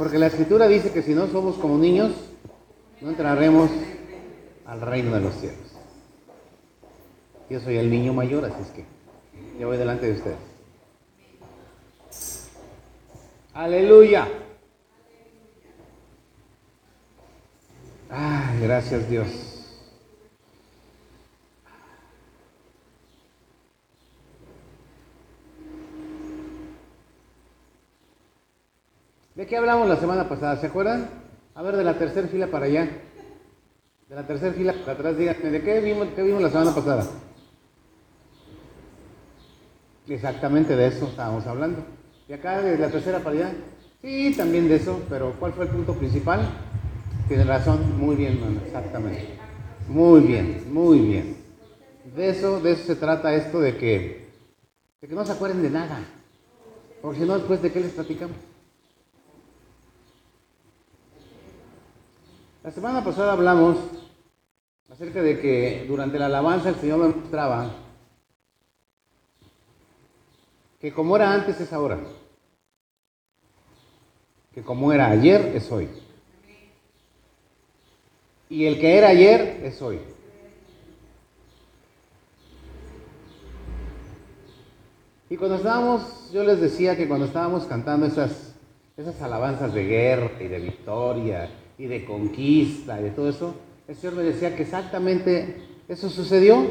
Porque la escritura dice que si no somos como niños, no entraremos al reino de los cielos. Yo soy el niño mayor, así es que yo voy delante de ustedes. Aleluya. Ay, gracias Dios. ¿De qué hablamos la semana pasada? ¿Se acuerdan? A ver, de la tercera fila para allá. De la tercera fila para atrás, díganme, ¿de qué vimos, qué vimos la semana pasada? Exactamente de eso estábamos hablando. Y acá de la tercera para allá. Sí, también de eso, pero ¿cuál fue el punto principal? Tiene razón, muy bien, mano, exactamente. Muy bien, muy bien. De eso, de eso se trata esto de que, de que no se acuerden de nada. Porque si no, después de qué les platicamos. La semana pasada hablamos acerca de que durante la alabanza el Señor me mostraba que como era antes es ahora, que como era ayer es hoy. Y el que era ayer es hoy. Y cuando estábamos, yo les decía que cuando estábamos cantando esas, esas alabanzas de guerra y de victoria y de conquista y de todo eso, el Señor me decía que exactamente eso sucedió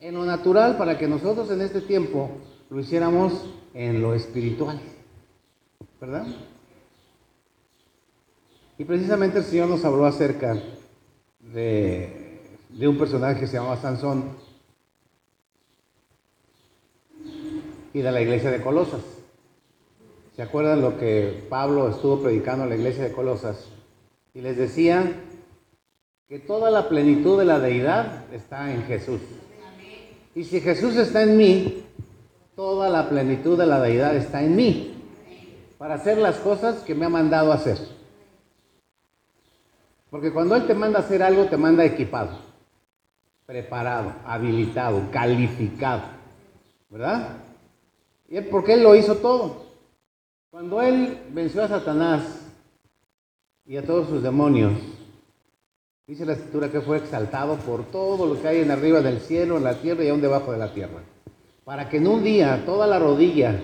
en lo natural para que nosotros en este tiempo lo hiciéramos en lo espiritual. ¿Verdad? Y precisamente el Señor nos habló acerca de, de un personaje que se llamaba Sansón y de la iglesia de Colosas. ¿Se acuerdan lo que Pablo estuvo predicando en la iglesia de Colosas? Y les decía que toda la plenitud de la deidad está en Jesús. Y si Jesús está en mí, toda la plenitud de la deidad está en mí para hacer las cosas que me ha mandado hacer. Porque cuando Él te manda a hacer algo, te manda equipado, preparado, habilitado, calificado. ¿Verdad? Y es porque Él lo hizo todo. Cuando Él venció a Satanás y a todos sus demonios. Dice la escritura que fue exaltado por todo lo que hay en arriba del cielo, en la tierra y aún debajo de la tierra. Para que en un día toda la rodilla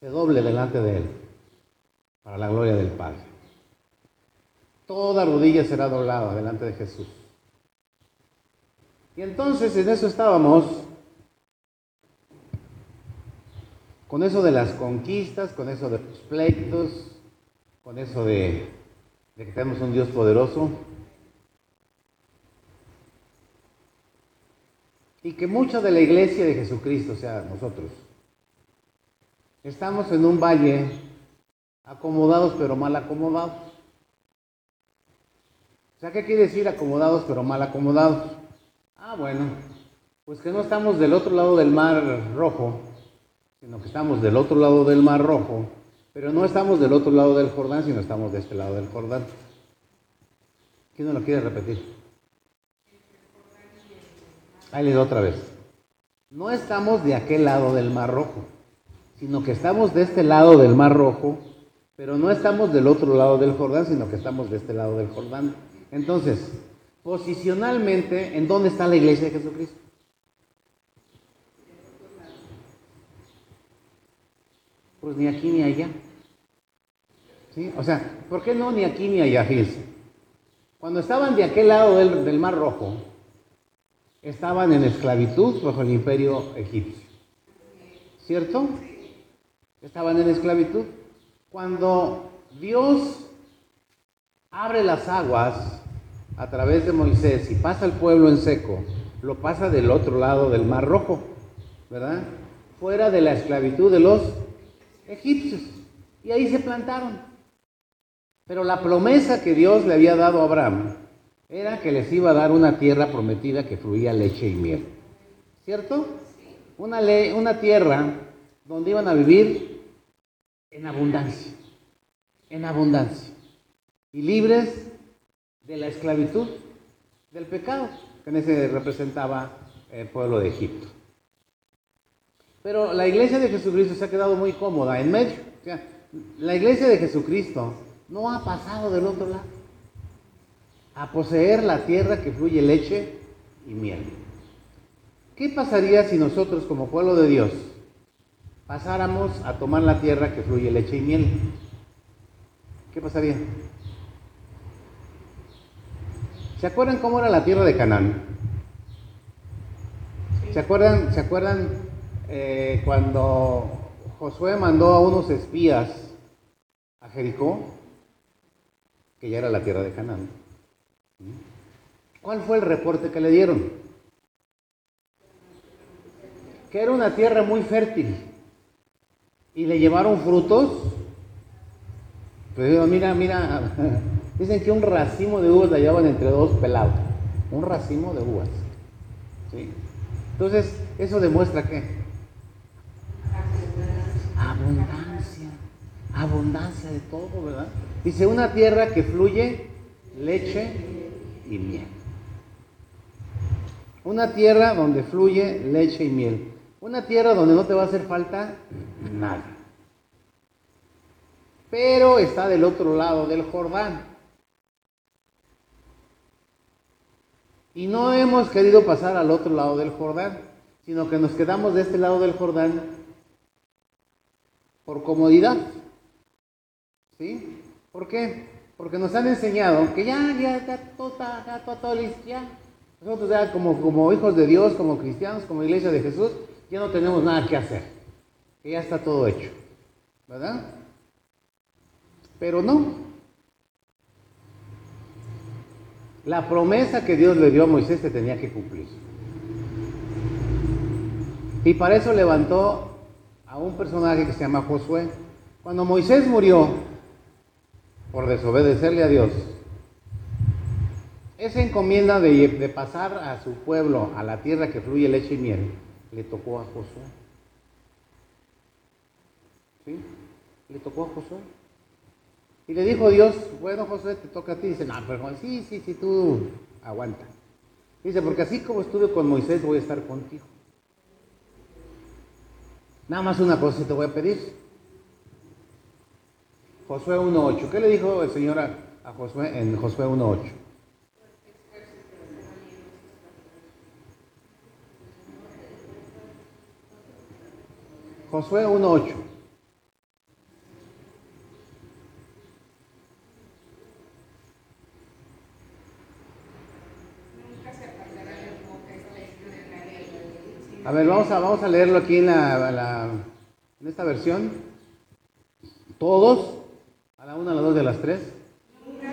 se doble delante de Él, para la gloria del Padre. Toda rodilla será doblada delante de Jesús. Y entonces en eso estábamos, con eso de las conquistas, con eso de los pleitos, con eso de de que tenemos un Dios poderoso y que mucha de la iglesia de Jesucristo, o sea, nosotros, estamos en un valle acomodados pero mal acomodados. O sea, ¿qué quiere decir acomodados pero mal acomodados? Ah, bueno, pues que no estamos del otro lado del mar rojo, sino que estamos del otro lado del mar rojo pero no estamos del otro lado del Jordán, sino estamos de este lado del Jordán. ¿Quién no lo quiere repetir? Ahí les doy otra vez. No estamos de aquel lado del Mar Rojo, sino que estamos de este lado del Mar Rojo, pero no estamos del otro lado del Jordán, sino que estamos de este lado del Jordán. Entonces, posicionalmente, ¿en dónde está la iglesia de Jesucristo? Pues ni aquí ni allá. O sea, ¿por qué no ni aquí ni allá? Cuando estaban de aquel lado del, Mar Rojo, estaban en esclavitud bajo el imperio egipcio. ¿Cierto? Estaban en esclavitud. Cuando Dios abre las aguas a través de Moisés y pasa el pueblo en seco, lo pasa del otro lado del Mar Rojo, ¿verdad? Fuera de la esclavitud de los egipcios. Y ahí se plantaron. Pero la promesa que Dios le había dado a Abraham era que les iba a dar una tierra prometida que fluía leche y miel. ¿Cierto? Una, una tierra donde iban a vivir en abundancia. En abundancia. Y libres de la esclavitud, del pecado, que en ese representaba el pueblo de Egipto. Pero la iglesia de Jesucristo se ha quedado muy cómoda en medio. la iglesia de Jesucristo no ha pasado del otro lado a poseer la tierra que fluye leche y miel. ¿Qué pasaría si nosotros como pueblo de Dios pasáramos a tomar la tierra que fluye leche y miel? ¿Qué pasaría? ¿Se acuerdan cómo era la tierra de Canaán? ¿Se acuerdan, ¿se acuerdan eh, cuando Josué mandó a unos espías a Jericó? Que ya era la tierra de Canaán. ¿Cuál fue el reporte que le dieron? Que era una tierra muy fértil. Y le llevaron frutos. Pues mira, mira, dicen que un racimo de uvas la llevaban entre dos pelados. Un racimo de uvas. Entonces, eso demuestra que abundancia, abundancia de todo, ¿verdad? Dice una tierra que fluye leche y miel. Una tierra donde fluye leche y miel. Una tierra donde no te va a hacer falta nada. Pero está del otro lado del Jordán. Y no hemos querido pasar al otro lado del Jordán, sino que nos quedamos de este lado del Jordán por comodidad. ¿Sí? ¿Por qué? Porque nos han enseñado que ya, ya, ya, todo ya, todo, listo, ya. Nosotros ya como, como hijos de Dios, como cristianos, como iglesia de Jesús, ya no tenemos nada que hacer. Que ya está todo hecho. ¿Verdad? Pero no. La promesa que Dios le dio a Moisés se tenía que cumplir. Y para eso levantó a un personaje que se llama Josué. Cuando Moisés murió, por desobedecerle a Dios. Esa encomienda de, pasar a su pueblo a la tierra que fluye leche y miel le tocó a Josué. ¿Sí? Le tocó a Josué. Y le dijo Dios, bueno Josué, te toca a ti. Dice, no, pero sí, sí, sí, tú aguanta. Dice, porque así como estuve con Moisés, voy a estar contigo. Nada más una cosa te voy a pedir. Josué 1.8. ¿Qué le dijo el Señor a, Josué en Josué 1.8? Josué 1.8. A ver, vamos a, vamos a leerlo aquí en, la, en esta versión. Todos. A la una, a las dos, las tres. Y a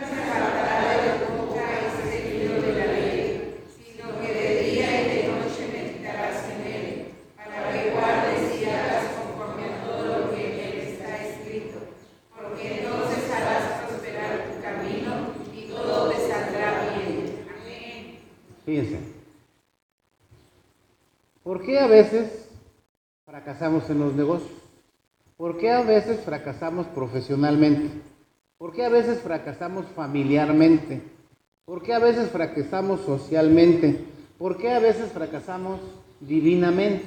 bien. Amén. Fíjense. ¿Por qué a veces fracasamos en los negocios? ¿Por qué a veces fracasamos profesionalmente? ¿Por qué a veces fracasamos familiarmente? ¿Por qué a veces fracasamos socialmente? ¿Por qué a veces fracasamos divinamente?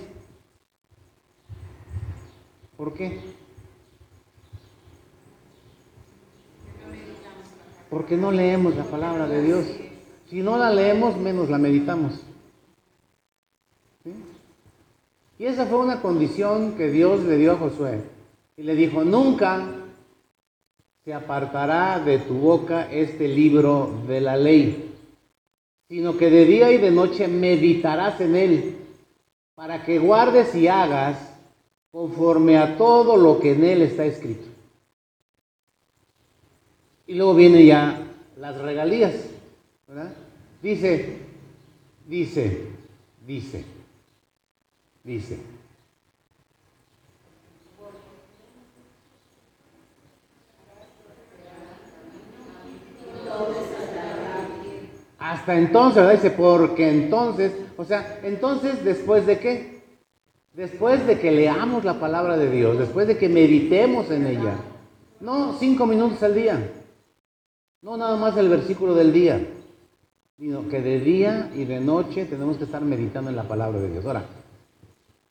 ¿Por qué? Porque no leemos la palabra de Dios. Si no la leemos, menos la meditamos. Y esa fue una condición que Dios le dio a Josué. Y le dijo, nunca se apartará de tu boca este libro de la ley, sino que de día y de noche meditarás en él, para que guardes y hagas conforme a todo lo que en él está escrito. Y luego vienen ya las regalías, ¿verdad? Dice, dice, dice, dice. Hasta entonces, ¿verdad? Dice, porque entonces, o sea, entonces, ¿después de qué? Después de que leamos la palabra de Dios, después de que meditemos en ella. No cinco minutos al día. No nada más el versículo del día. Sino que de día y de noche tenemos que estar meditando en la palabra de Dios. Ahora,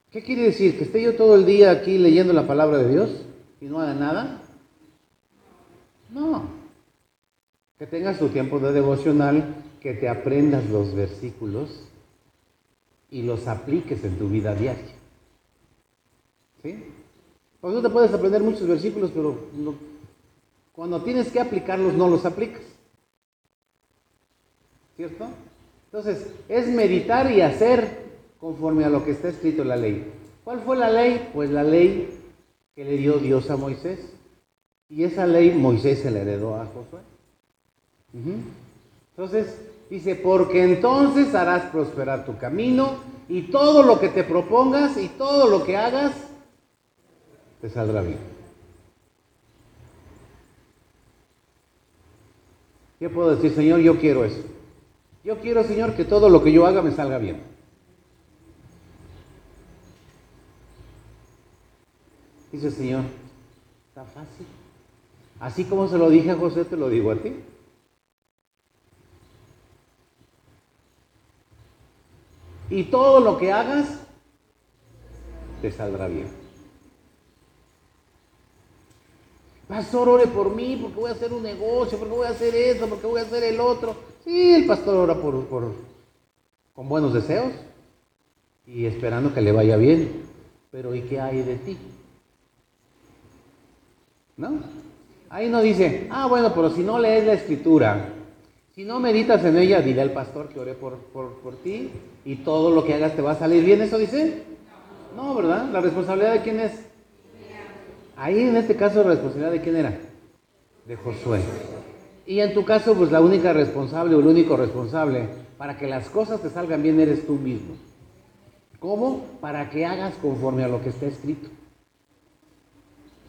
¿qué quiere decir? ¿Que esté yo todo el día aquí leyendo la palabra de Dios y no haga nada? No. Que tengas tu tiempo de devocional, que te aprendas los versículos y los apliques en tu vida diaria. ¿Sí? Porque tú te puedes aprender muchos versículos, pero cuando tienes que aplicarlos no los aplicas. ¿Cierto? Entonces, es meditar y hacer conforme a lo que está escrito en la ley. ¿Cuál fue la ley? Pues la ley que le dio Dios a Moisés. Y esa ley Moisés se la heredó a Josué. Entonces, dice, porque entonces harás prosperar tu camino y todo lo que te propongas y todo lo que hagas te saldrá bien. ¿Qué puedo decir, Señor? Yo quiero eso. Yo quiero, Señor, que todo lo que yo haga me salga bien. Dice Señor, está fácil. Así como se lo dije a José, te lo digo a ti. Y todo lo que hagas, te saldrá bien. Pastor, ore por mí, porque voy a hacer un negocio, porque voy a hacer eso, porque voy a hacer el otro. Sí, el pastor ora por, por, con buenos deseos y esperando que le vaya bien. Pero ¿y qué hay de ti? ¿No? Ahí no dice, ah, bueno, pero si no lees la escritura, si no meditas en ella, dile al pastor que ore por, por, ti y todo lo que hagas te va a salir bien. ¿Eso dice? No, ¿verdad? ¿La responsabilidad de quién es? Ahí en este caso la responsabilidad de quién era? De Josué. Y en tu caso, pues la única responsable o el único responsable para que las cosas te salgan bien eres tú mismo. ¿Cómo? Para que hagas conforme a lo que está escrito.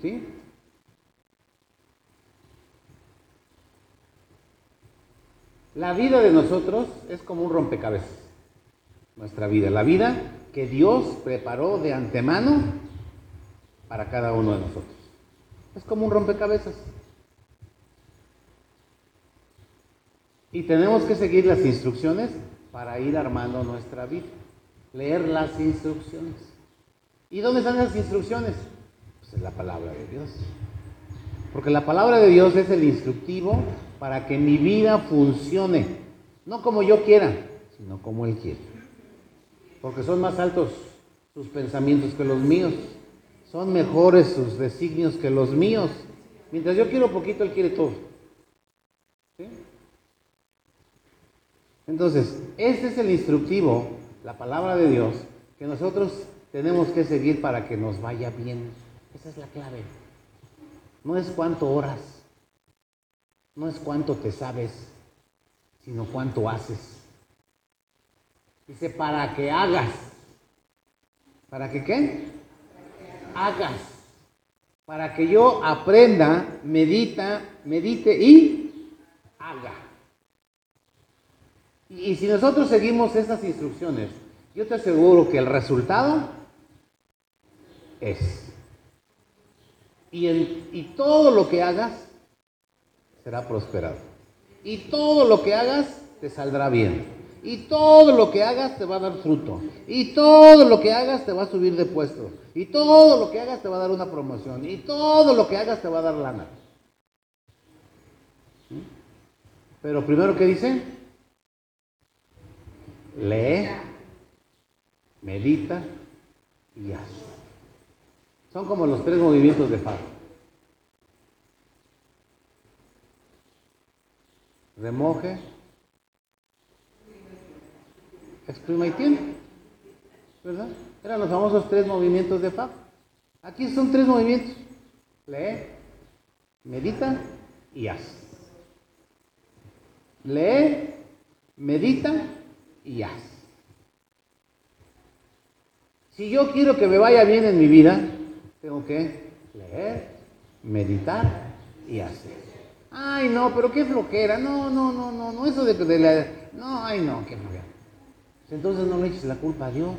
¿Sí? La vida de nosotros es como un rompecabezas. Nuestra vida, la vida que Dios preparó de antemano para cada uno de nosotros. Es como un rompecabezas. Y tenemos que seguir las instrucciones para ir armando nuestra vida. Leer las instrucciones. ¿Y dónde están las instrucciones? Pues en la palabra de Dios. Porque la palabra de Dios es el instructivo para que mi vida funcione. No como yo quiera, sino como Él quiere. Porque son más altos sus pensamientos que los míos. Son mejores sus designios que los míos. Mientras yo quiero poquito, Él quiere todo. Entonces, este es el instructivo, la palabra de Dios, que nosotros tenemos que seguir para que nos vaya bien. Esa es la clave. No es cuánto horas, no es cuánto te sabes, sino cuánto haces. Dice, para que hagas. ¿Para que qué? Hagas. Para que yo aprenda, medita, medite y haga. Y, si nosotros seguimos esas instrucciones, yo te aseguro que el resultado es. Y, y todo lo que hagas será prosperado. Y todo lo que hagas te saldrá bien. Y todo lo que hagas te va a dar fruto. Y todo lo que hagas te va a subir de puesto. Y todo lo que hagas te va a dar una promoción. Y todo lo que hagas te va a dar lana. Pero primero, ¿qué dice? Lee, medita y haz. Son como los tres movimientos de Faro. Remoje, exprima y tiene. ¿Verdad? Eran los famosos tres movimientos de Fa. Aquí son tres movimientos. Lee, medita y haz. Lee, medita y haz. Si yo quiero que me vaya bien en mi vida, tengo que leer, meditar y hacer. Ay, no, pero qué flojera. No, no, no, no, no, eso de, de la... No, ay, no, qué flojera. Entonces no le eches la culpa a Dios.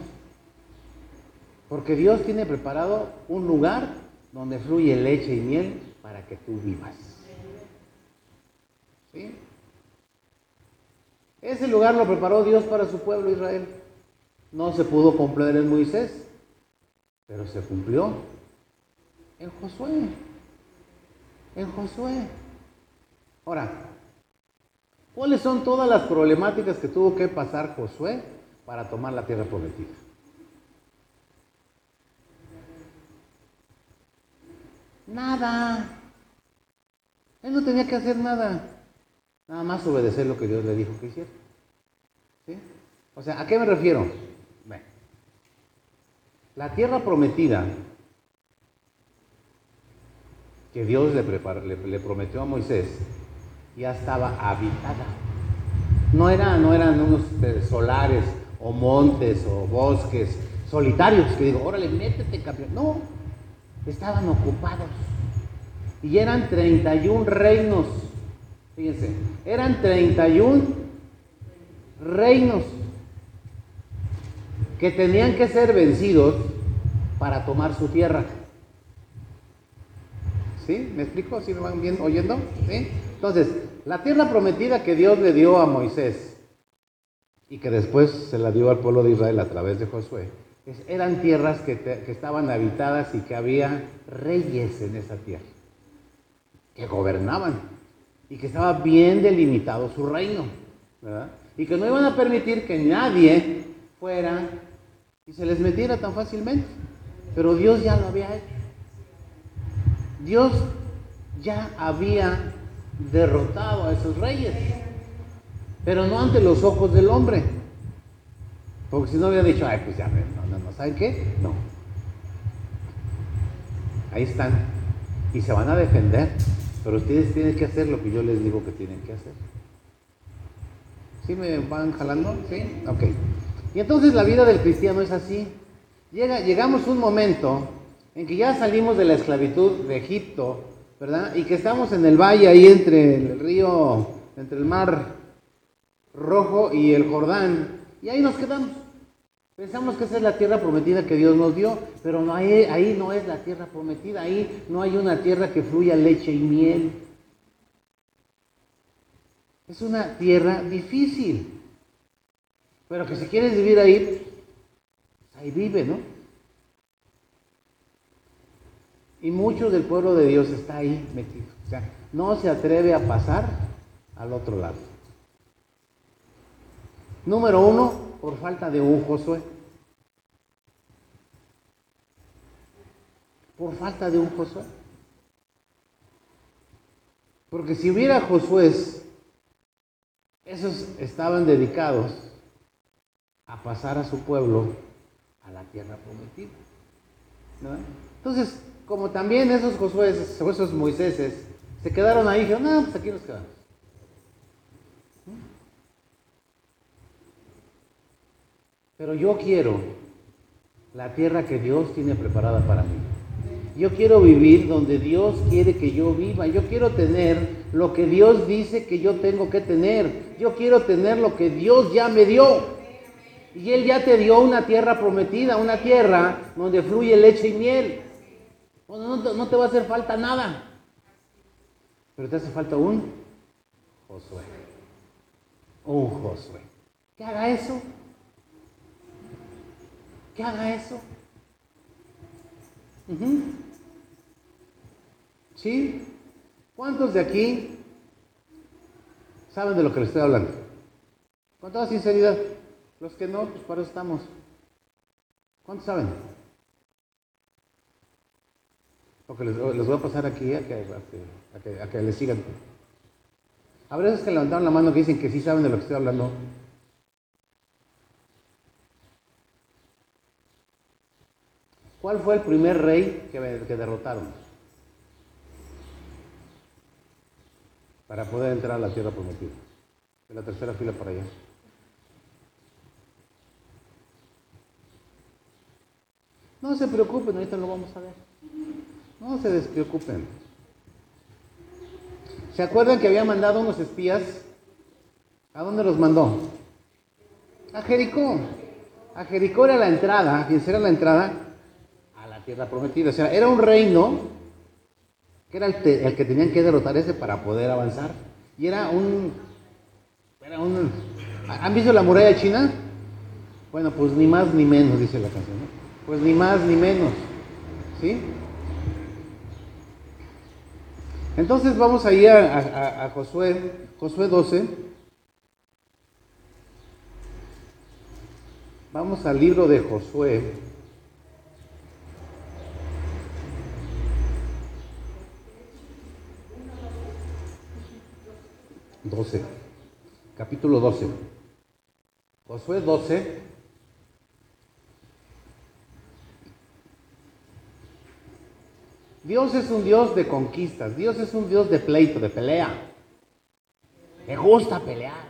Porque Dios tiene preparado un lugar donde fluye leche y miel para que tú vivas. ¿Sí? Ese lugar lo preparó Dios para su pueblo Israel. No se pudo cumplir en Moisés, pero se cumplió en Josué. En Josué. Ahora, ¿cuáles son todas las problemáticas que tuvo que pasar Josué para tomar la tierra prometida? Nada. Él no tenía que hacer nada. Nada más obedecer lo que Dios le dijo que hiciera. ¿Sí? O sea, ¿a qué me refiero? Bueno, la tierra prometida que Dios le, le, prometió a Moisés ya estaba habitada. No, era, no eran unos eh, solares o montes o bosques solitarios que digo, órale, métete, campeón. No, estaban ocupados. Y eran 31 reinos. Fíjense, eran 31 reinos que tenían que ser vencidos para tomar su tierra. ¿Sí? ¿Me explico? ¿Sí me van bien oyendo? ¿Sí? Entonces, la tierra prometida que Dios le dio a Moisés y que después se la dio al pueblo de Israel a través de Josué, eran tierras que, estaban habitadas y que había reyes en esa tierra, que gobernaban y que estaba bien delimitado su reino. Y que no iban a permitir que nadie fuera y se les metiera tan fácilmente. Pero Dios ya lo había hecho. Dios ya había derrotado a esos reyes, pero no ante los ojos del hombre. Porque si no hubiera dicho, ay, pues ya, no, no, no, ¿saben qué? No. Ahí están. Y se van a defender. Pero ustedes tienen que hacer lo que yo les digo que tienen que hacer. ¿Sí me van jalando? ¿Sí? Ok. Y entonces la vida del cristiano es así. Llega, llegamos un momento en que ya salimos de la esclavitud de Egipto, ¿verdad? Y que estamos en el valle ahí entre el río, entre el mar rojo y el Jordán. Y ahí nos quedamos. Pensamos que esa es la tierra prometida que Dios nos dio, pero no hay, ahí no es la tierra prometida, ahí no hay una tierra que fluya leche y miel. Es una tierra difícil, pero que si quieres vivir ahí, ahí vive, ¿no? Y mucho del pueblo de Dios está ahí metido, o sea, no se atreve a pasar al otro lado. Número uno, por falta de un Josué. Por falta de un Josué. Porque si hubiera Josué, esos estaban dedicados a pasar a su pueblo a la tierra prometida. ¿no? Entonces, como también esos Josué, esos Moiséses, se quedaron ahí y dijeron, no, pues aquí nos quedamos. Pero yo quiero la tierra que Dios tiene preparada para mí. Yo quiero vivir donde Dios quiere que yo viva. Yo quiero tener lo que Dios dice que yo tengo que tener. Yo quiero tener lo que Dios ya me dio. Y Él ya te dio una tierra prometida, una tierra donde fluye leche y miel. No, no, no te va a hacer falta nada. Pero te hace falta un Josué. Un Josué. Que haga eso que haga eso. Uh -huh. ¿Sí? ¿Cuántos de aquí saben de lo que les estoy hablando? Con toda sinceridad. Los que no, pues para eso estamos. ¿Cuántos saben? Porque les, voy a pasar aquí a que, a que, les sigan. A veces que levantaron la mano que dicen que sí saben de lo que estoy hablando. ¿Cuál fue el primer rey que, que, derrotaron? Para poder entrar a la tierra prometida. De la tercera fila para allá. No se preocupen, ahorita lo vamos a ver. No se despreocupen. ¿Se acuerdan que había mandado unos espías? ¿A dónde los mandó? A Jericó. A Jericó era la entrada, ¿quién era la entrada? tierra prometida. O sea, era un reino que era el, el, que tenían que derrotar ese para poder avanzar. Y era un, era un... ¿Han visto la muralla china? Bueno, pues ni más ni menos, dice la canción. ¿no? Pues ni más ni menos. ¿Sí? Entonces vamos a ir a, a- a Josué, Josué 12. Vamos al libro de Josué. Doce, capítulo 12. Josué 12. Dios es un Dios de conquistas, Dios es un Dios de pleito, de pelea. Me gusta pelear.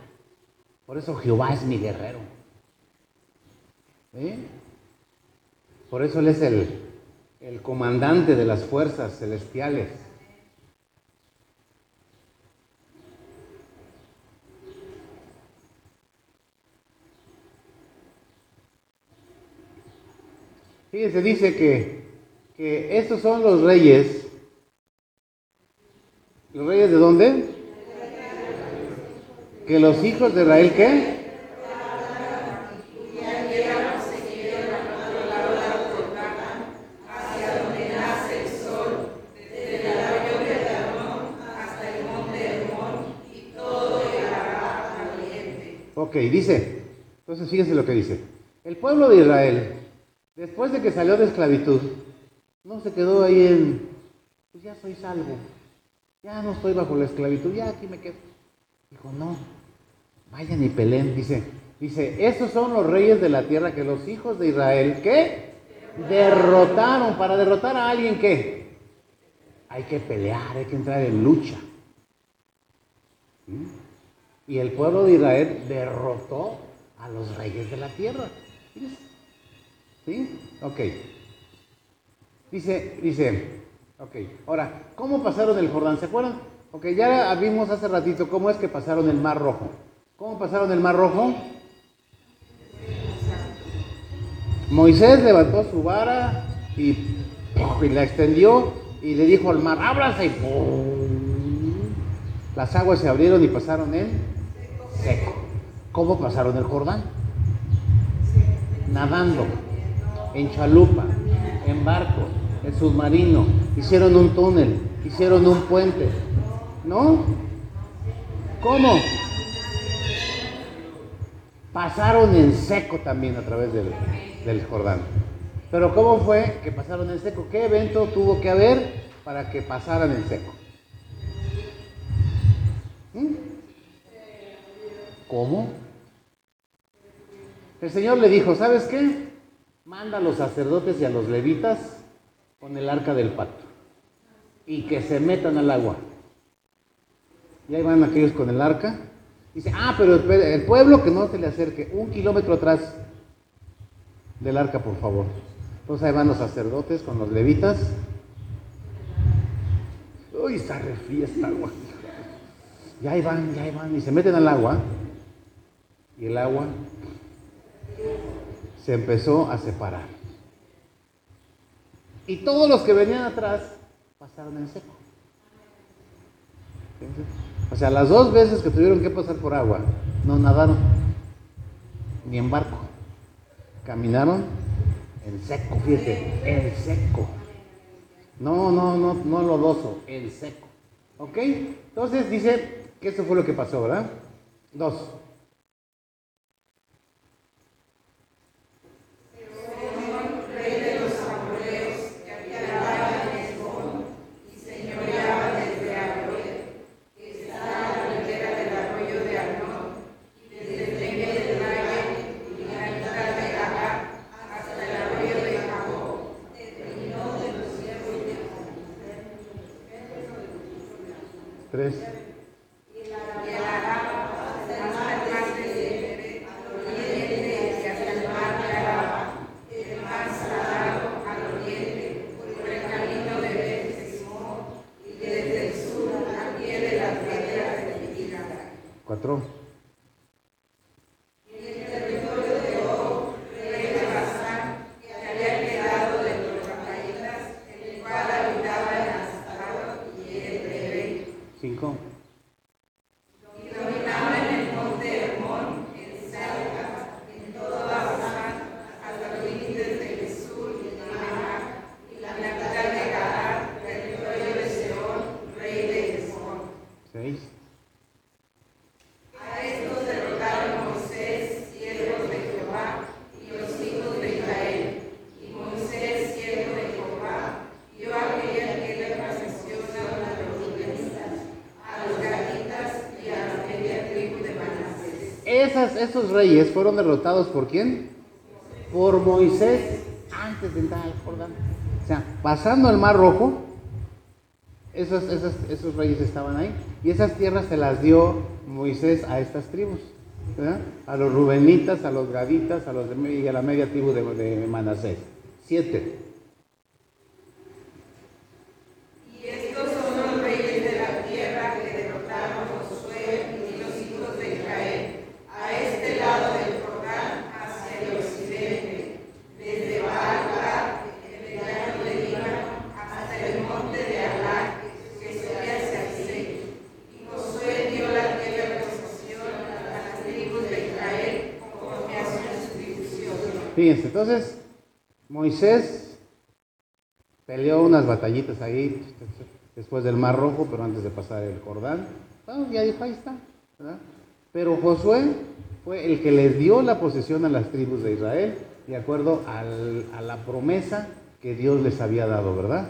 Por eso Jehová es mi guerrero. ¿Sí? Por eso Él es el, el comandante de las fuerzas celestiales. Fíjense, dice que, que estos son los reyes. ¿Los reyes de dónde? Que los hijos de Israel, ¿qué? Ok, dice, entonces fíjense lo que dice. El pueblo de Israel, después de que salió de esclavitud, no se quedó ahí en, pues ya soy salvo, ya no estoy bajo la esclavitud, ya aquí me quedo. Dijo, no, vayan y peleen, dice, dice, esos son los reyes de la tierra que los hijos de Israel, ¿qué? Derrotaron, para derrotar a alguien, ¿qué? Hay que pelear, hay que entrar en lucha. ¿Mm? Y el pueblo de Israel derrotó a los reyes de la tierra. ¿Sí? Ok. Dice, dice, ok. Ahora, ¿cómo pasaron el Jordán? ¿Se acuerdan? Ok, ya vimos hace ratito cómo es que pasaron el Mar Rojo. ¿Cómo pasaron el Mar Rojo? Moisés levantó su vara y, la extendió y le dijo al mar, ábrase y. Las aguas se abrieron y pasaron en seco. ¿Cómo pasaron el Jordán? Nadando, en chalupa, en barco, en submarino, hicieron un túnel, hicieron un puente. ¿No? ¿Cómo? Pasaron en seco también a través del, del Jordán. Pero ¿cómo fue que pasaron en seco? ¿Qué evento tuvo que haber para que pasaran en seco? ¿Mm? ¿Cómo? El Señor le dijo, ¿sabes qué? Manda a los sacerdotes y a los levitas con el arca del pacto y que se metan al agua. Y ahí van aquellos con el arca. Dice, ah, pero el pueblo que no se le acerque, un kilómetro atrás del arca, por favor. Entonces ahí van los sacerdotes con los levitas. Uy, está refría esta agua. Y ahí van, ya ahí van, y se meten al agua. Y el agua se empezó a separar. Y todos los que venían atrás pasaron en seco. O sea, las dos veces que tuvieron que pasar por agua, no nadaron, ni en barco. Caminaron en seco, fíjate, en seco. No, no, no, no lodoso, en seco. ¿Ok? Entonces dice que eso fue lo que pasó, ¿verdad? Dos. Esos reyes fueron derrotados por quién? Por Moisés antes de entrar al Jordán. O sea, pasando el Mar Rojo, esos, esos, esos reyes estaban ahí. Y esas tierras se las dio Moisés a estas tribus. A los rubenitas, a los gaditas, a los de, y a la media tribu de, de Manasés. Siete. Y estos son los reyes de la tierra que derrotaron Josué y los hijos de Israel a este lado del Jordán hacia el occidente, desde Baal en el llano de Líbano, hasta el monte de Alá, que sube hacia el Seir. Y Josué dio la tierra de posesión a las tribus de Israel conforme a su distribución. Entonces Moisés peleó unas batallitas ahí después del Mar Rojo, pero antes de pasar el Jordán. Ya dijo, ahí está. Pero Josué fue el que les dio la posesión a las tribus de Israel, de acuerdo al- a la promesa que Dios les había dado, ¿verdad?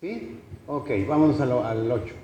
¿Sí? Ok, vámonos a lo- al 8.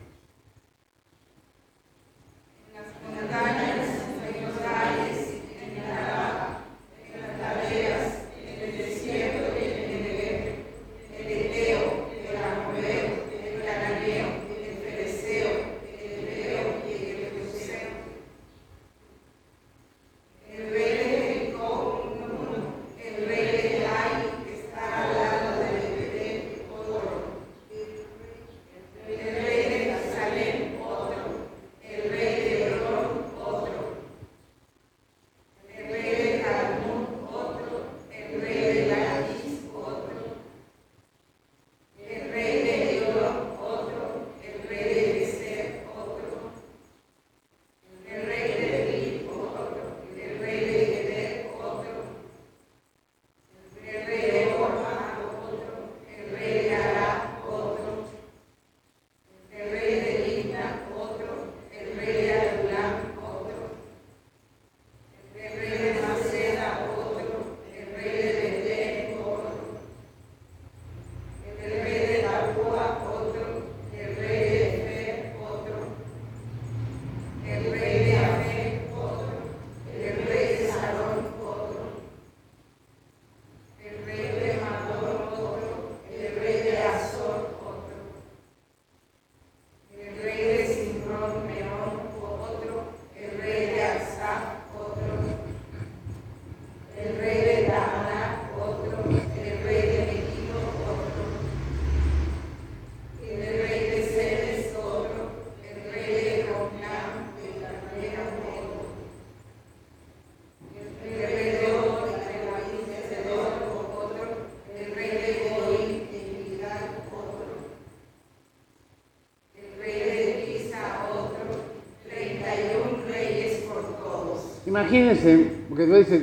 Imagínense, porque tú dices,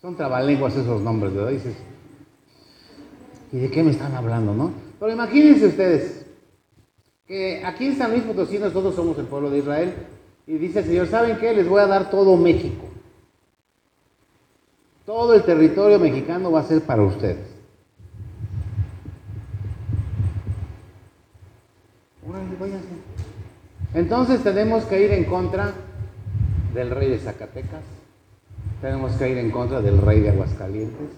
son trabalenguas esos nombres, ¿verdad? Dices, ¿y de qué me están hablando, no? Pero imagínense ustedes, que aquí en San Luis Potosí nosotros somos el pueblo de Israel, y dice el Señor, ¿saben qué? Les voy a dar todo México. Todo el territorio mexicano va a ser para ustedes. Entonces tenemos que ir en contra del rey de Zacatecas, tenemos que ir en contra del rey de Aguascalientes,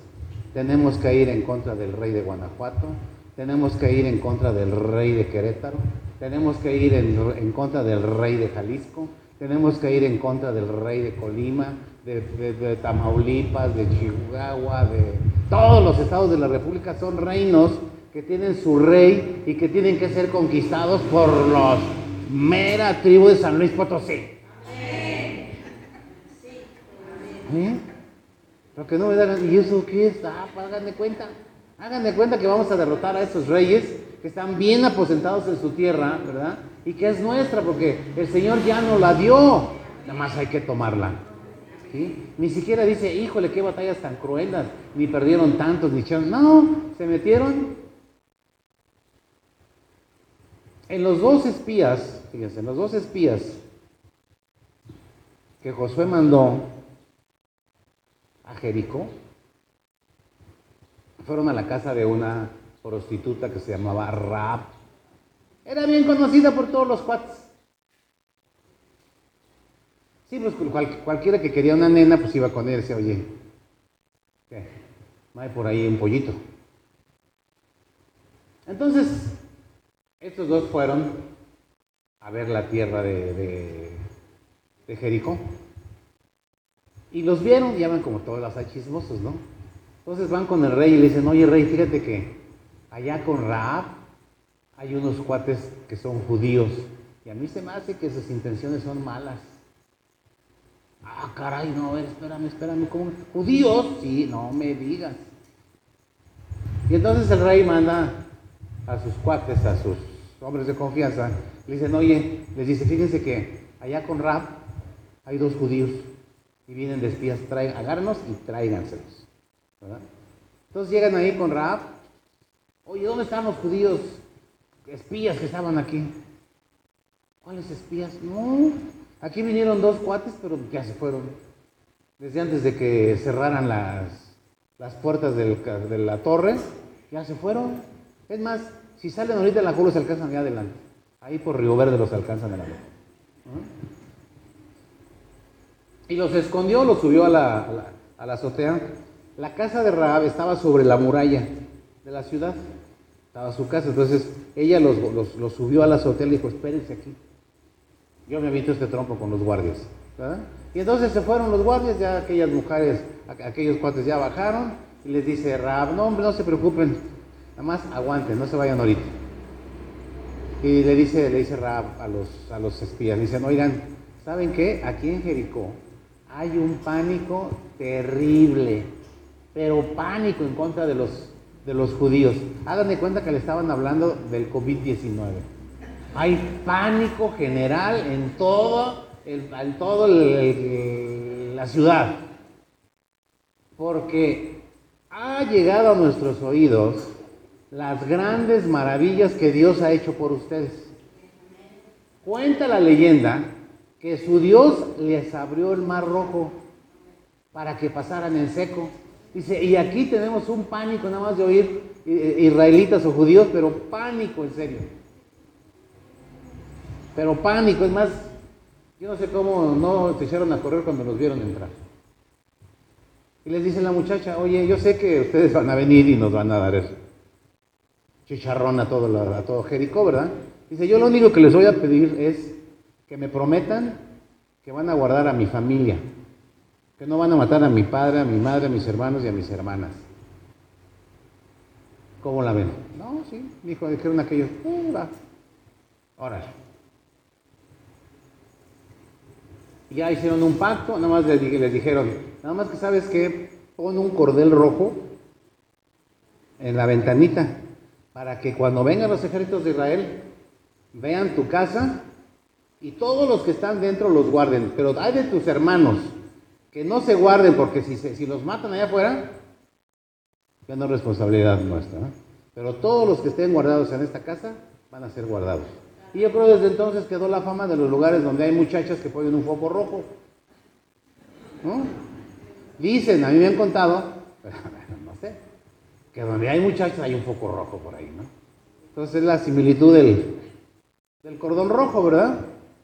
tenemos que ir en contra del rey de Guanajuato, tenemos que ir en contra del rey de Querétaro, tenemos que ir en, en contra del rey de Jalisco, tenemos que ir en contra del rey de Colima, de, de- Tamaulipas, de Chihuahua, de todos los estados de la República. Son reinos que tienen su rey y que tienen que ser conquistados por los mera tribu de San Luis Potosí. ¿Eh? Que no me da, ¿y eso qué es? Ah, pues hagan de cuenta. Hagan de cuenta que vamos a derrotar a esos reyes que están bien aposentados en su tierra, ¿verdad? Y que es nuestra porque el Señor ya nos la dio. Nada más hay que tomarla. ¿Sí? Ni siquiera dice, híjole, qué batallas tan cruelas, ni perdieron tantos, ni echaron. No, se metieron. En los dos espías, fíjense, en los dos espías que Josué mandó a Jericó, fueron a la casa de una prostituta que se llamaba Raab. Era bien conocida por todos los cuates. Sí, pues cual- cualquiera que quería una nena, pues iba con él y decía, oye, ¿qué? Hay por ahí un pollito. Entonces, estos dos fueron a ver la tierra de, de, de Jericó. Y los vieron, ya van como todos los chismosos, ¿no? Entonces van con el rey y le dicen, oye rey, fíjate que allá con Raab hay unos cuates que son judíos. Y a mí se me hace que sus intenciones son malas. Ah, caray, no, a ver, espérame, espérame, ¿cómo? ¿Judíos? Sí, no me digas. Y entonces el rey manda a sus cuates, a sus hombres de confianza, le dicen, oye, les dice, fíjense que allá con Rab hay dos judíos y vienen de espías, traigan, agárrenos y tráiganselos. ¿verdad? Entonces llegan ahí con Raab, oye, ¿dónde están los judíos espías que estaban aquí? ¿Cuáles espías? No, aquí vinieron dos cuates, pero ya se fueron. Desde antes de que cerraran las, las puertas de la torre, ya se fueron. Es más, si salen ahorita de la culo se alcanzan allá adelante. Ahí por Río Verde los alcanzan a la luz. Y los escondió, los subió a la, a la- azotea. La casa de Raab estaba sobre la muralla de la ciudad. Estaba su casa. Entonces ella los, los- subió a la azotea y dijo, espérense aquí. Yo me evito este trompo con los guardias. ¿verdad? Y entonces se fueron los guardias, ya aquellas mujeres, aquellos cuates ya bajaron y les dice Raab, no hombre, no se preocupen, nada más aguanten, no se vayan ahorita. Y le dice, le dice Raab a los, a los espías, le dicen, oigan, ¿saben qué? Aquí en Jericó hay un pánico terrible, pero pánico en contra de los, de los judíos. Hagan de cuenta que le estaban hablando del COVID-19. Hay pánico general en todo, el, en todo la ciudad. Porque ha llegado a nuestros oídos las grandes maravillas que Dios ha hecho por ustedes. Cuenta la leyenda que su Dios les abrió el mar rojo para que pasaran en seco. Dice, y aquí tenemos un pánico nada más de oír eh, israelitas o judíos, pero pánico en serio. Pero pánico, es más, yo no sé cómo no se echaron a correr cuando los vieron entrar. Y les dice la muchacha, oye, yo sé que ustedes van a venir y nos van a dar eso chicharrón a todo, a todo Jericó, ¿verdad? Dice, yo lo único que les voy a pedir es que me prometan que van a guardar a mi familia, que no van a matar a mi padre, a mi madre, a mis hermanos y a mis hermanas. ¿Cómo la ven? No, sí, dijo, dijeron aquellos, "Eh, va, órale. Ya hicieron un pacto, nada más les, les dijeron, nada más que sabes que pon un cordel rojo en la ventanita para que cuando vengan los ejércitos de Israel vean tu casa y todos los que están dentro los guarden. Pero hay de tus hermanos que no se guarden porque si, se- si los matan allá afuera, ya no es responsabilidad nuestra. Pero todos los que estén guardados en esta casa van a ser guardados. Y yo creo desde entonces quedó la fama de los lugares donde hay muchachas que ponen un foco rojo. ¿no? Dicen, a mí me han contado, pero no sé, que donde hay muchachos hay un foco rojo por ahí, ¿no? Entonces es la similitud del, del cordón rojo, ¿verdad?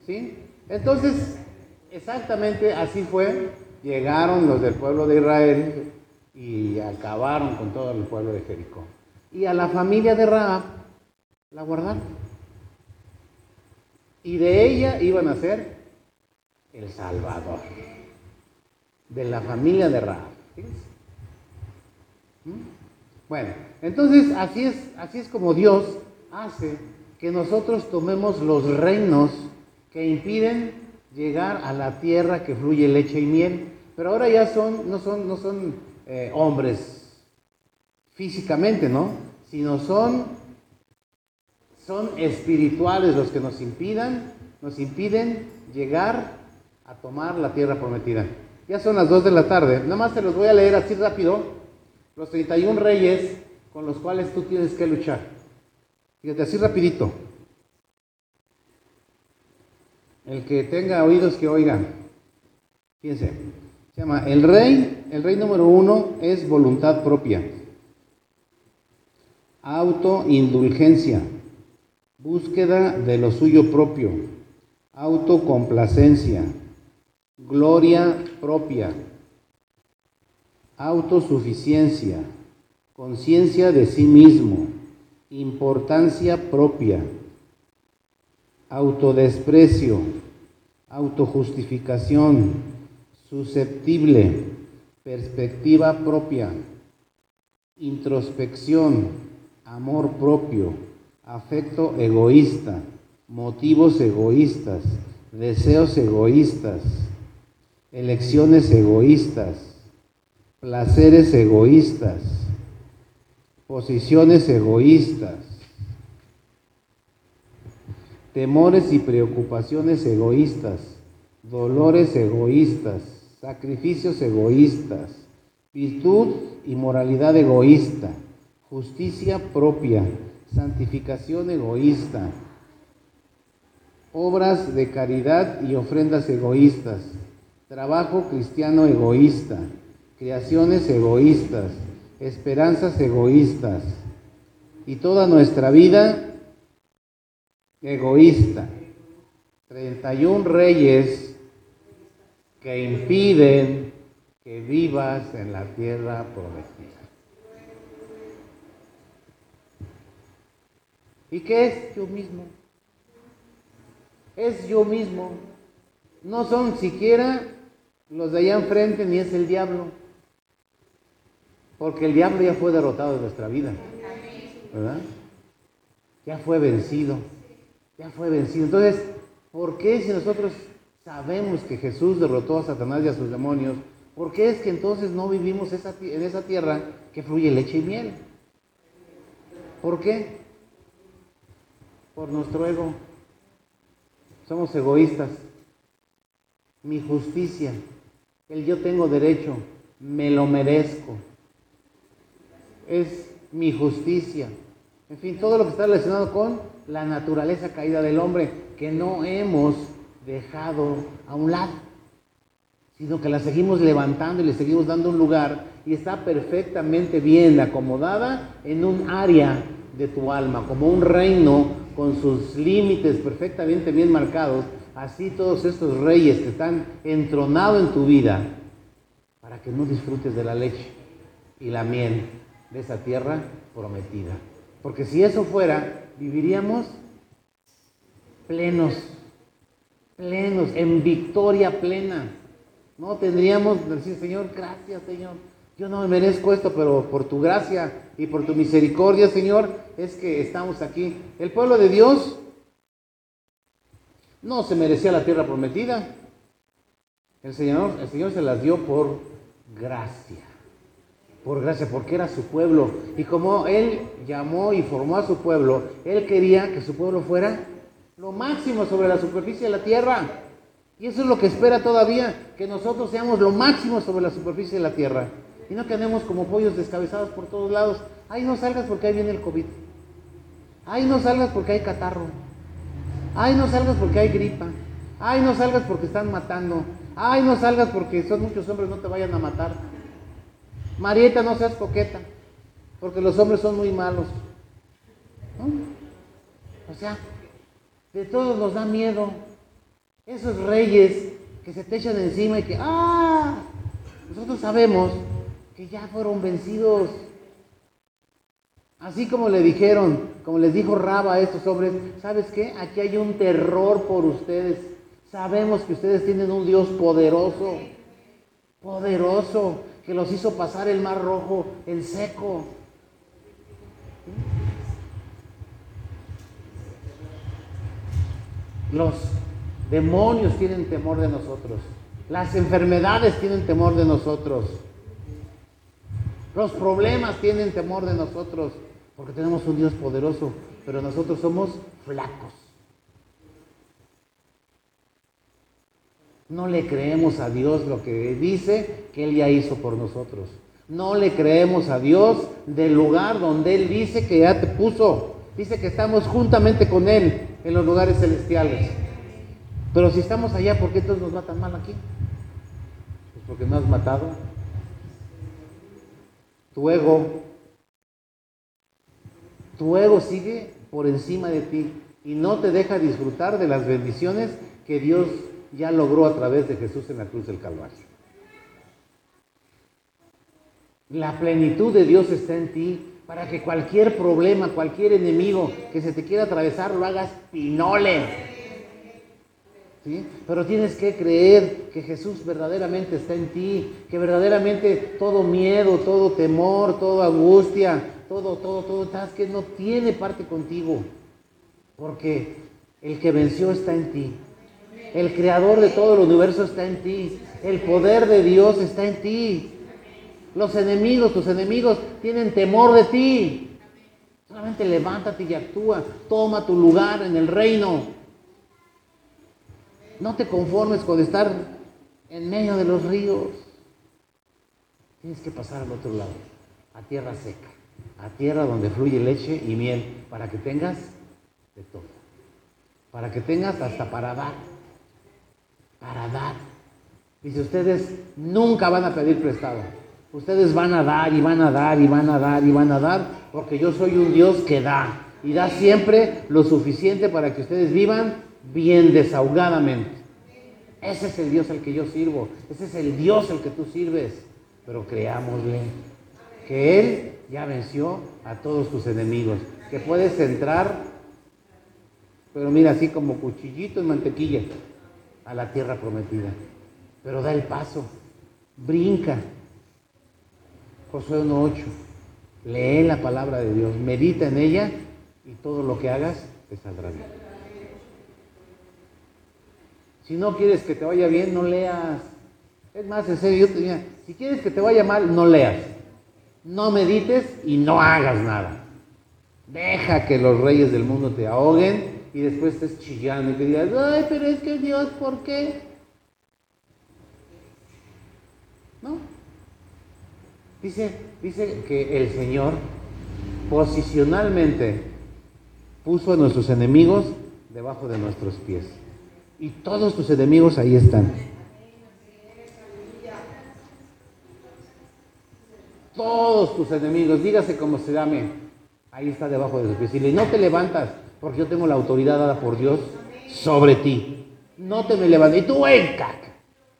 ¿Sí? Entonces, exactamente así fue. Llegaron los del pueblo de Israel y acabaron con todo el pueblo de Jericó. Y a la familia de Raab la guardaron. Y de ella iban a ser el Salvador. De la familia de Raab. ¿Mm? Bueno, entonces así es, así es como Dios hace que nosotros tomemos los reinos que impiden llegar a la tierra que fluye leche y miel. Pero ahora ya son, no son, no son eh, hombres físicamente, ¿no? Sino son, son espirituales los que nos impidan, nos impiden llegar a tomar la tierra prometida. Ya son las 2 de la tarde. Nada más te los voy a leer así rápido. Los 31 reyes con los cuales tú tienes que luchar. Fíjate, así rapidito. El que tenga oídos que oigan. Fíjense. Se llama el rey. El rey número uno es voluntad propia. Autoindulgencia. Búsqueda de lo suyo propio. Autocomplacencia. gloria propia, autosuficiencia, conciencia de sí mismo, importancia propia, autodesprecio, autojustificación, susceptible, perspectiva propia, introspección, amor propio, afecto egoísta, motivos egoístas, deseos egoístas, elecciones egoístas, placeres egoístas, posiciones egoístas, temores y preocupaciones egoístas, dolores egoístas, sacrificios egoístas, virtud y moralidad egoísta, justicia propia, santificación egoísta, obras de caridad y ofrendas egoístas, trabajo cristiano egoísta, creaciones egoístas, esperanzas egoístas. Y toda nuestra vida egoísta. 31 reyes que impiden que vivas en la tierra prometida. ¿Y qué es yo mismo? Es yo mismo. No son siquiera los de allá enfrente ni es el diablo. Porque el diablo ya fue derrotado en nuestra vida. ¿Verdad? Ya fue vencido. Ya fue vencido. Entonces, ¿por qué si nosotros sabemos que Jesús derrotó a Satanás y a sus demonios, ¿por qué es que entonces no vivimos en esa tierra que fluye leche y miel? ¿Por qué? Por nuestro ego. Somos egoístas. Mi justicia, el yo tengo derecho, me lo merezco es mi justicia. En fin, todo lo que está relacionado con la naturaleza caída del hombre, que no hemos dejado a un lado, sino que la seguimos levantando y le seguimos dando un lugar y está perfectamente bien acomodada en un área de tu alma, como un reino con sus límites perfectamente bien marcados, así todos estos reyes que están entronados en tu vida, para que no disfrutes de la leche y la miel de esa tierra prometida. Porque si eso fuera, viviríamos plenos, plenos, en victoria plena. No tendríamos decir, Señor, gracias, Señor. Yo no me merezco esto, pero por tu gracia y por tu misericordia, Señor, es que estamos aquí. El pueblo de Dios no se merecía la tierra prometida. El Señor, el Señor se las dio por gracia por gracia, porque era su pueblo. Y como Él llamó y formó a su pueblo, Él quería que su pueblo fuera lo máximo sobre la superficie de la tierra. Y eso es lo que espera todavía, que nosotros seamos lo máximo sobre la superficie de la tierra. Y no que andemos como pollos descabezados por todos lados. Ay, no salgas porque ahí viene el COVID. Ay, no salgas porque hay catarro. Ay, no salgas porque hay gripa. Ay, no salgas porque están matando. Ay, no salgas porque son muchos hombres, no te vayan a matar. Marieta, no seas coqueta, porque los hombres son muy malos. O sea, de todos nos da miedo. Esos reyes que se te echan encima y que, ¡ah! Nosotros sabemos que ya fueron vencidos. Así como le dijeron, como les dijo Raba a estos hombres, ¿sabes qué? Aquí hay un terror por ustedes. Sabemos que ustedes tienen un Dios poderoso, poderoso que los hizo pasar el mar rojo en seco. Los demonios tienen temor de nosotros. Las enfermedades tienen temor de nosotros. Los problemas tienen temor de nosotros. Porque tenemos un Dios poderoso. Pero nosotros somos flacos. No le creemos a Dios lo que dice que Él ya hizo por nosotros. No le creemos a Dios del lugar donde Él dice que ya te puso. Dice que estamos juntamente con Él en los lugares celestiales. Pero si estamos allá, ¿por qué entonces nos va tan mal aquí? Pues porque no has matado. Tu ego, tu ego sigue por encima de ti y no te deja disfrutar de las bendiciones que Dios ya logró a través de Jesús en la cruz del Calvario. La plenitud de Dios está en ti para que cualquier problema, cualquier enemigo que se te quiera atravesar, lo hagas pinole. ¿Sí? Pero tienes que creer que Jesús verdaderamente está en ti, que verdaderamente todo miedo, todo temor, toda angustia, todo, todo, todo, que no tiene parte contigo, porque el que venció está en ti. El creador de todo el universo está en ti. El poder de Dios está en ti. Los enemigos, tus enemigos, tienen temor de ti. Solamente levántate y actúa. Toma tu lugar en el reino. No te conformes con estar en medio de los ríos. Tienes que pasar al otro lado, a tierra seca, a tierra donde fluye leche y miel, para que tengas de todo. Para que tengas hasta para dar. Para dar. Dice, ustedes nunca van a pedir prestado. Ustedes van a dar y van a dar y van a dar y van a dar, porque yo soy un Dios que da. Y da siempre lo suficiente para que ustedes vivan bien desahogadamente. Ese es el Dios al que yo sirvo. Ese es el Dios al que tú sirves. Pero creámosle que Él ya venció a todos tus enemigos. Que puedes entrar, pero mira, así como cuchillito en mantequilla, a la tierra prometida. Pero da el paso, brinca. Josué 1.8. Lee la palabra de Dios, medita en ella y todo lo que hagas te saldrá bien. Si no quieres que te vaya bien, no leas. Es más, en serio, yo si quieres que te vaya mal, no leas. No medites y no hagas nada. Deja que los reyes del mundo te ahoguen y después estés chillando y te digas, ay, pero es que Dios, ¿por qué? ¿No? Dice, dice que el Señor posicionalmente puso a nuestros enemigos debajo de nuestros pies. Y todos tus enemigos ahí están. Todos tus enemigos, dígase como se llame, ahí está debajo de tus pies. Y no te levantas, porque yo tengo la autoridad dada por Dios sobre ti. No te me levantes. Y tú, ven, caca.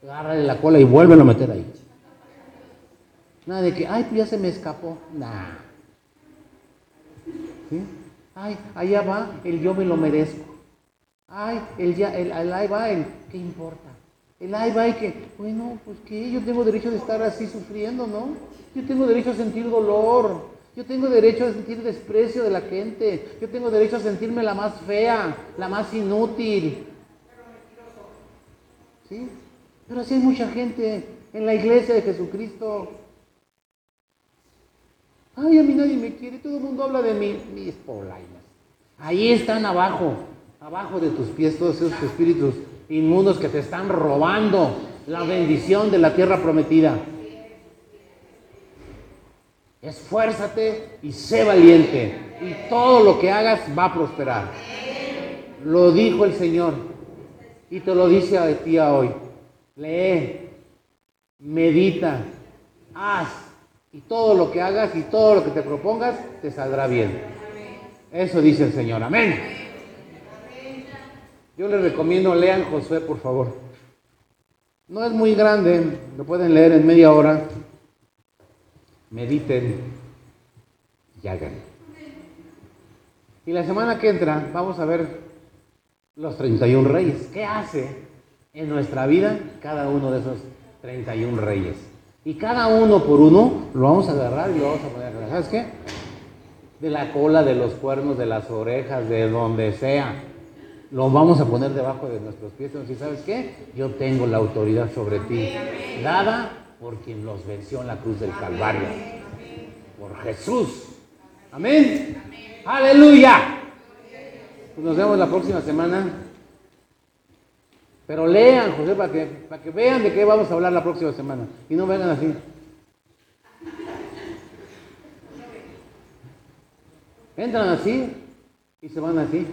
Agárrale la cola y vuélvelo a meter ahí. Nada de que, ay, pues ya se me escapó. Nah. Ay, allá va el yo me lo merezco. Ay, el ya, el, el ahí va el, ¿qué importa? El ahí va y que, bueno, pues que yo tengo derecho de estar así sufriendo, ¿no? Yo tengo derecho a sentir dolor. Yo tengo derecho a sentir desprecio de la gente. Yo tengo derecho a sentirme la más fea, la más inútil. ¿Sí? Pero así hay mucha gente en la iglesia de Jesucristo. Ay, a mí nadie me quiere, todo el mundo habla de mí. Mis polainas. Ahí están abajo, abajo de tus pies todos esos espíritus inmundos que te están robando la bendición de la tierra prometida. Esfuérzate y sé valiente. Y todo lo que hagas va a prosperar. Lo dijo el Señor. Y te lo dice a ti hoy. Lee, medita, haz. Y todo lo que hagas y todo lo que te propongas te saldrá bien. Eso dice el Señor. Amén. Yo les recomiendo, lean Josué, por favor. No es muy grande, lo pueden leer en media hora mediten y hagan. Y la semana que entra vamos a ver los 31 reyes. ¿Qué hace en nuestra vida cada uno de esos 31 reyes? Y cada uno por uno lo vamos a agarrar y lo vamos a poner, ¿sabes qué? De la cola, de los cuernos, de las orejas, de donde sea. Lo vamos a poner debajo de nuestros pies. Y ¿sabes qué? Yo tengo la autoridad sobre ti. Dada por quien los venció en la cruz del Calvario. Por Jesús. Amén. Aleluya. Pues nos vemos la próxima semana. Pero lean, José, para que, para que vean de qué vamos a hablar la próxima semana. Y no vengan así. Entran así y se van así.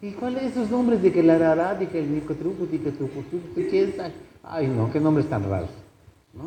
¿Y cuáles esos nombres de que la rara, de que el micotruco, de que tu ¿Quién sabe? Ay, no, qué nombres tan raros. ¿no?